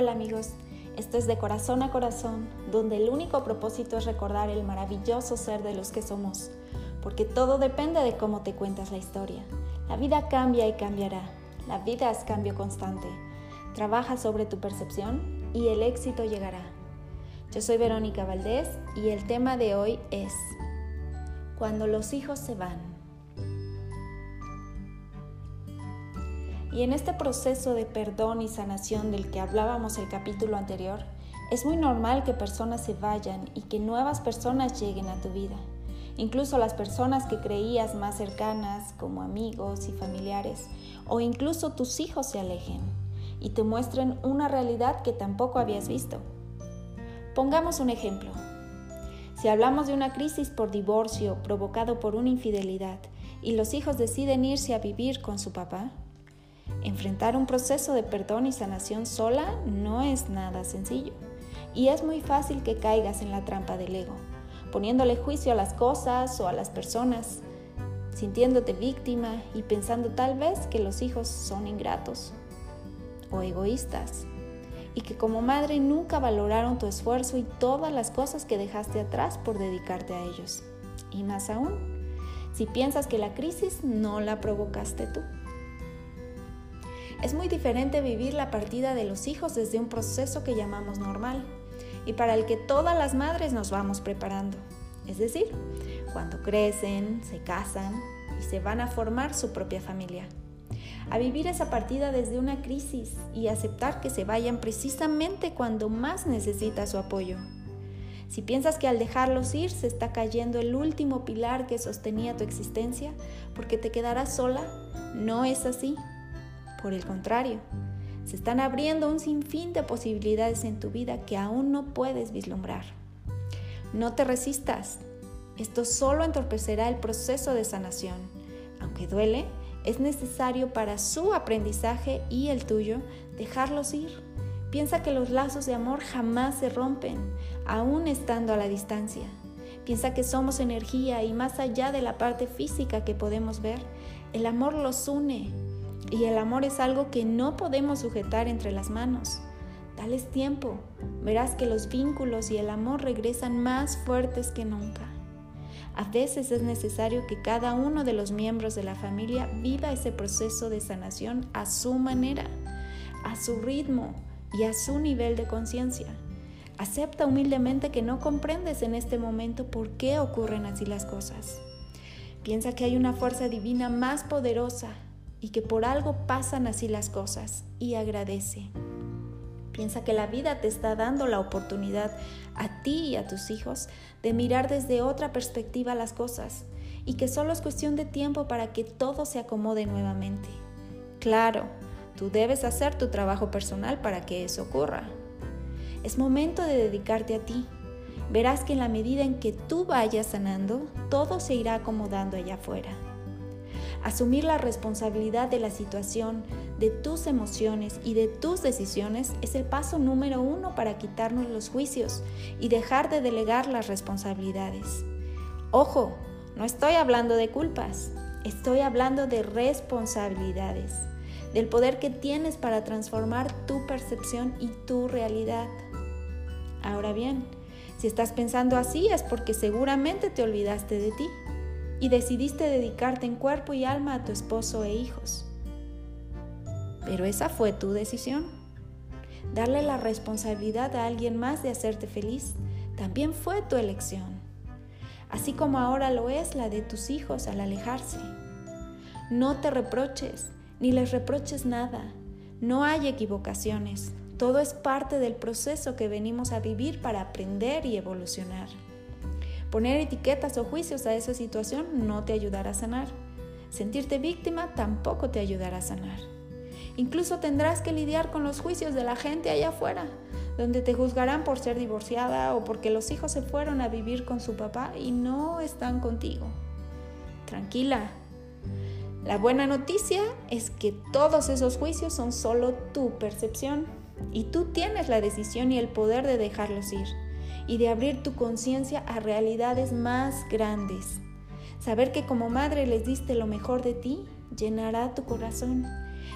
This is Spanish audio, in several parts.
Hola amigos, esto es de corazón a corazón, donde el único propósito es recordar el maravilloso ser de los que somos, porque todo depende de cómo te cuentas la historia. La vida cambia y cambiará, la vida es cambio constante. Trabaja sobre tu percepción y el éxito llegará. Yo soy Verónica Valdés y el tema de hoy es Cuando los hijos se van. Y en este proceso de perdón y sanación del que hablábamos el capítulo anterior, es muy normal que personas se vayan y que nuevas personas lleguen a tu vida. Incluso las personas que creías más cercanas, como amigos y familiares, o incluso tus hijos se alejen y te muestren una realidad que tampoco habías visto. Pongamos un ejemplo. Si hablamos de una crisis por divorcio provocado por una infidelidad y los hijos deciden irse a vivir con su papá, enfrentar un proceso de perdón y sanación sola no es nada sencillo. Y es muy fácil que caigas en la trampa del ego, poniéndole juicio a las cosas o a las personas, sintiéndote víctima y pensando tal vez que los hijos son ingratos o egoístas y que como madre nunca valoraron tu esfuerzo y todas las cosas que dejaste atrás por dedicarte a ellos. Y más aún, si piensas que la crisis no la provocaste tú. Es muy diferente vivir la partida de los hijos desde un proceso que llamamos normal y para el que todas las madres nos vamos preparando. Es decir, cuando crecen, se casan y se van a formar su propia familia a vivir esa partida desde una crisis y aceptar que se vayan precisamente cuando más necesita su apoyo. Si piensas que al dejarlos ir se está cayendo el último pilar que sostenía tu existencia porque te quedarás sola, no es así. Por el contrario, se están abriendo un sinfín de posibilidades en tu vida que aún no puedes vislumbrar. No te resistas. Esto solo entorpecerá el proceso de sanación. Aunque duele, es necesario para su aprendizaje y el tuyo dejarlos ir. Piensa que los lazos de amor jamás se rompen, aún estando a la distancia. Piensa que somos energía y más allá de la parte física que podemos ver, el amor los une. Y el amor es algo que no podemos sujetar entre las manos. Dales tiempo, verás que los vínculos y el amor regresan más fuertes que nunca. A veces es necesario que cada uno de los miembros de la familia viva ese proceso de sanación a su manera, a su ritmo y a su nivel de conciencia. Acepta humildemente que no comprendes en este momento por qué ocurren así las cosas. Piensa que hay una fuerza divina más poderosa y que por algo pasan así las cosas y agradece. Piensa que la vida te está dando la oportunidad a ti y a tus hijos de mirar desde otra perspectiva las cosas y que solo es cuestión de tiempo para que todo se acomode nuevamente. Claro, tú debes hacer tu trabajo personal para que eso ocurra. Es momento de dedicarte a ti. Verás que en la medida en que tú vayas sanando, todo se irá acomodando allá afuera. Asumir la responsabilidad de la situación, de tus emociones y de tus decisiones es el paso número uno para quitarnos los juicios y dejar de delegar las responsabilidades. Ojo, no estoy hablando de culpas, estoy hablando de responsabilidades, del poder que tienes para transformar tu percepción y tu realidad. Ahora bien, si estás pensando así es porque seguramente te olvidaste de ti y decidiste dedicarte en cuerpo y alma a tu esposo e hijos. Pero esa fue tu decisión. Darle la responsabilidad a alguien más de hacerte feliz también fue tu elección, así como ahora lo es la de tus hijos al alejarse. No te reproches, ni les reproches nada. No hay equivocaciones. Todo es parte del proceso que venimos a vivir para aprender y evolucionar. Poner etiquetas o juicios a esa situación no te ayudará a sanar. Sentirte víctima tampoco te ayudará a sanar. Incluso tendrás que lidiar con los juicios de la gente allá afuera, donde te juzgarán por ser divorciada o porque los hijos se fueron a vivir con su papá y no están contigo. Tranquila. La buena noticia es que todos esos juicios son solo tu percepción y tú tienes la decisión y el poder de dejarlos ir y de abrir tu conciencia a realidades más grandes. Saber que como madre les diste lo mejor de ti llenará tu corazón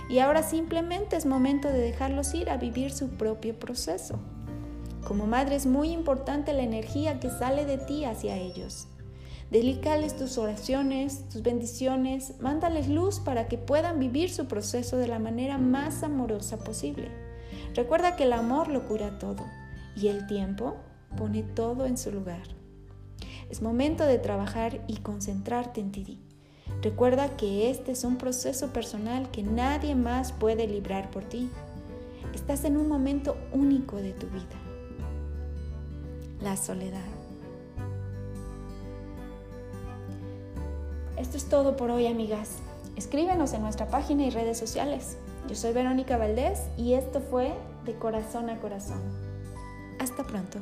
Y ahora simplemente es momento de dejarlos ir a vivir su propio proceso. Como madre es muy importante la energía que sale de ti hacia ellos. Dedícales tus oraciones, tus bendiciones, mándales luz para que puedan vivir su proceso de la manera más amorosa posible. Recuerda que el amor lo cura todo y el tiempo pone todo en su lugar. Es momento de trabajar y concentrarte en ti. Recuerda que este es un proceso personal que nadie más puede librar por ti. Estás en un momento único de tu vida. La soledad. Esto es todo por hoy, amigas. Escríbenos en nuestra página y redes sociales. Yo soy Verónica Valdés y esto fue De Corazón a Corazón. Hasta pronto.